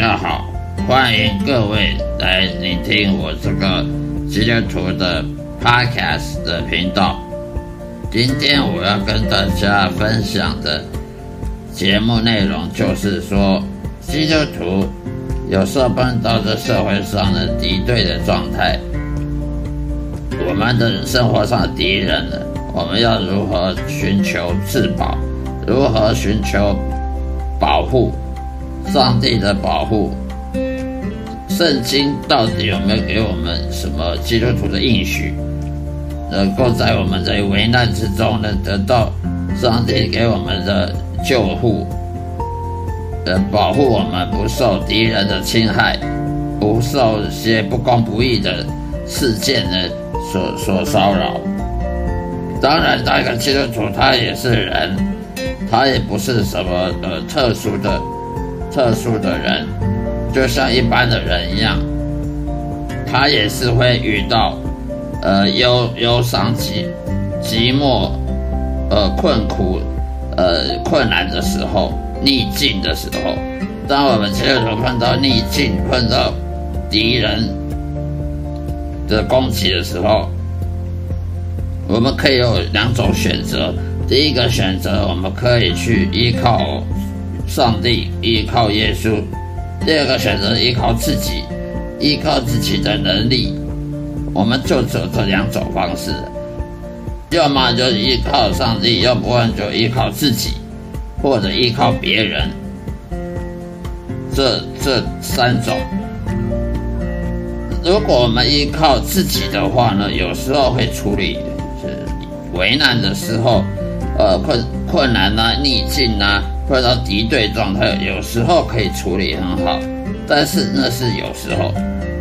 大家好，欢迎各位来聆听我这个基督徒的 podcast 的频道。今天我要跟大家分享的节目内容就是说，基督徒有时候碰到这社会上的敌对的状态，我们的生活上敌人呢，我们要如何寻求自保？如何寻求保护？上帝的保护，圣经到底有没有给我们什么基督徒的应许，能够在我们在危难之中能得到上帝给我们的救护，呃，保护我们不受敌人的侵害，不受一些不公不义的事件的所所骚扰。当然，那个基督徒他也是人，他也不是什么呃特殊的。特殊的人，就像一般的人一样，他也是会遇到，呃忧忧伤、寂寂寞、呃困苦、呃困难的时候，逆境的时候。当我们切头碰到逆境、碰到敌人的攻击的时候，我们可以有两种选择。第一个选择，我们可以去依靠。上帝依靠耶稣，第二个选择依靠自己，依靠自己的能力，我们就走这两种方式，要么就依靠上帝，要不然就依靠自己，或者依靠别人，这这三种。如果我们依靠自己的话呢，有时候会处理是为难的时候，呃困困难呐，逆境呐。碰到敌对状态，有时候可以处理很好，但是那是有时候。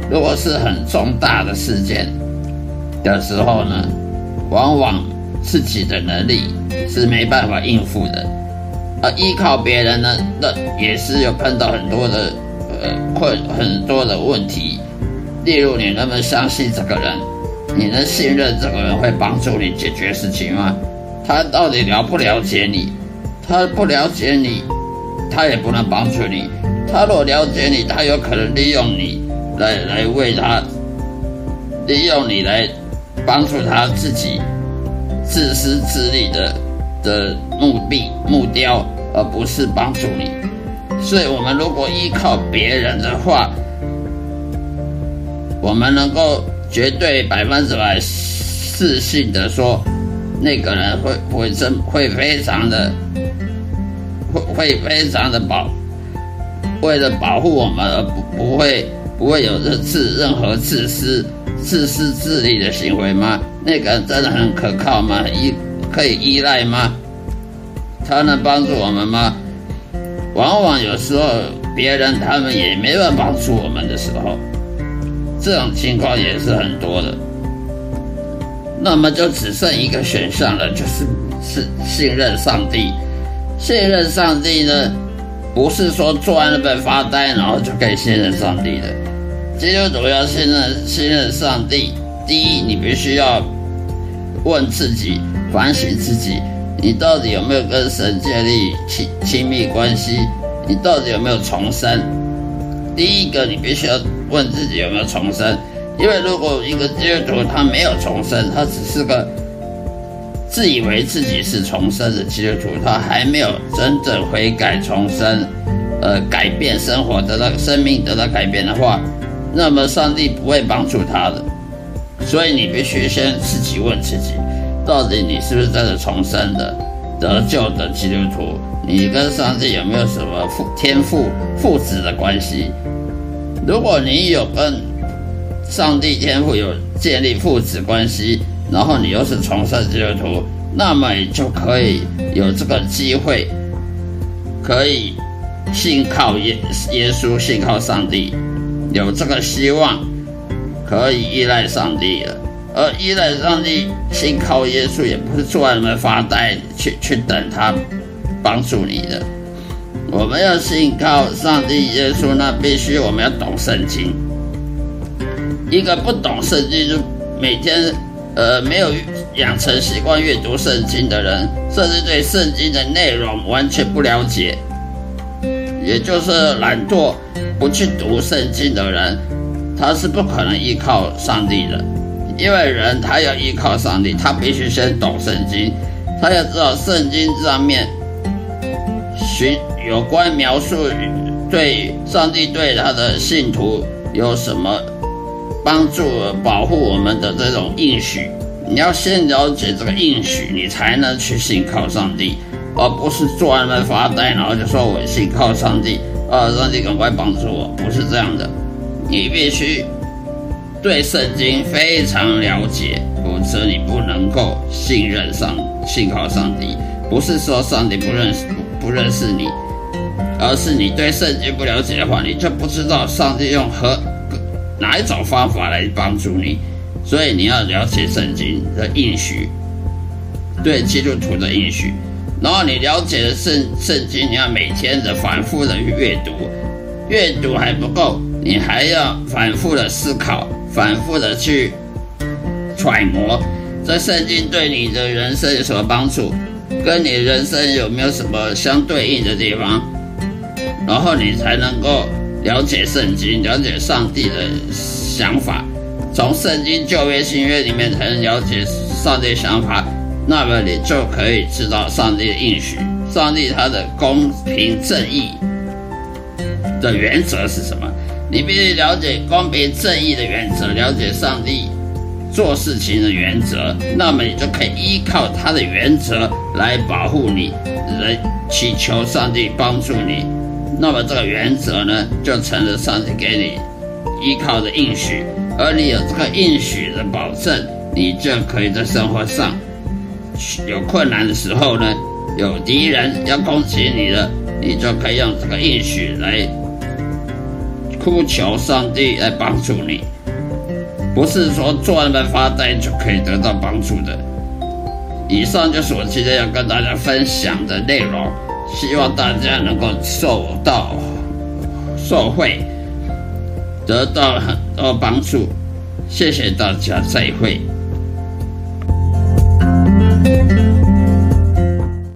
如果是很重大的事件的时候呢，往往自己的能力是没办法应付的，而依靠别人呢，那也是有碰到很多的呃困很多的问题。例如，你能不能相信这个人？你能信任这个人会帮助你解决事情吗？他到底了不了解你？他不了解你，他也不能帮助你。他若了解你，他有可能利用你来来为他，利用你来帮助他自己自私自利的的目的目标，而不是帮助你。所以，我们如果依靠别人的话，我们能够绝对百分之百自信的说，那个人会会真会非常的。会非常的保，为了保护我们而不不会不会有任自任何自私自私自利的行为吗？那个真的很可靠吗？依可以依赖吗？他能帮助我们吗？往往有时候别人他们也没办法帮助我们的时候，这种情况也是很多的。那么就只剩一个选项了，就是是信任上帝。信任上帝呢，不是说坐在那边发呆，然后就可以信任上帝的。基督徒要信任信任上帝，第一，你必须要问自己、反省自己，你到底有没有跟神建立亲亲密关系？你到底有没有重生？第一个，你必须要问自己有没有重生，因为如果一个基督徒他没有重生，他只是个。自以为自己是重生的基督徒，他还没有真正悔改重生，呃，改变生活得到生命得到改变的话，那么上帝不会帮助他的。所以你必须先自己问自己，到底你是不是真的重生的得救的基督徒？你跟上帝有没有什么父天父父子的关系？如果你有跟上帝天父有建立父子关系，然后你又是重生基督徒，那么你就可以有这个机会，可以信靠耶耶稣，信靠上帝，有这个希望，可以依赖上帝了。而依赖上帝，信靠耶稣，也不是坐在那边发呆，去去等他帮助你的。我们要信靠上帝耶稣，那必须我们要懂圣经。一个不懂圣经，就每天。呃，没有养成习惯阅读圣经的人，甚至对圣经的内容完全不了解，也就是懒惰不去读圣经的人，他是不可能依靠上帝的。因为人他要依靠上帝，他必须先懂圣经，他要知道圣经上面寻有关描述对上帝对他的信徒有什么帮助、保护我们的这种应许。你要先了解这个应许，你才能去信靠上帝，而不是坐在那发呆，然后就说我信靠上帝，啊，上帝赶快帮助我，不是这样的，你必须。对圣经非常了解，否则你不能够信任上、信靠上帝。不是说上帝不认识、不不认识你，而是你对圣经不了解的话，你就不知道上帝用何哪一种方法来帮助你。所以你要了解圣经的应许，对基督徒的应许。然后你了解了圣圣经，你要每天的反复的去阅读，阅读还不够，你还要反复的思考。反复的去揣摩，这圣经对你的人生有什么帮助？跟你人生有没有什么相对应的地方？然后你才能够了解圣经，了解上帝的想法。从圣经旧约新约里面才能了解上帝想法，那么你就可以知道上帝的应许，上帝他的公平正义的原则是什么？你必须了解公平正义的原则，了解上帝做事情的原则，那么你就可以依靠他的原则来保护你，来祈求上帝帮助你。那么这个原则呢，就成了上帝给你依靠的应许，而你有这个应许的保证，你就可以在生活上有困难的时候呢，有敌人要攻击你了，你就可以用这个应许来。哭求上帝来帮助你，不是说坐在那发呆就可以得到帮助的。以上就是我今天要跟大家分享的内容，希望大家能够受到社会，得到很多帮助。谢谢大家，再会。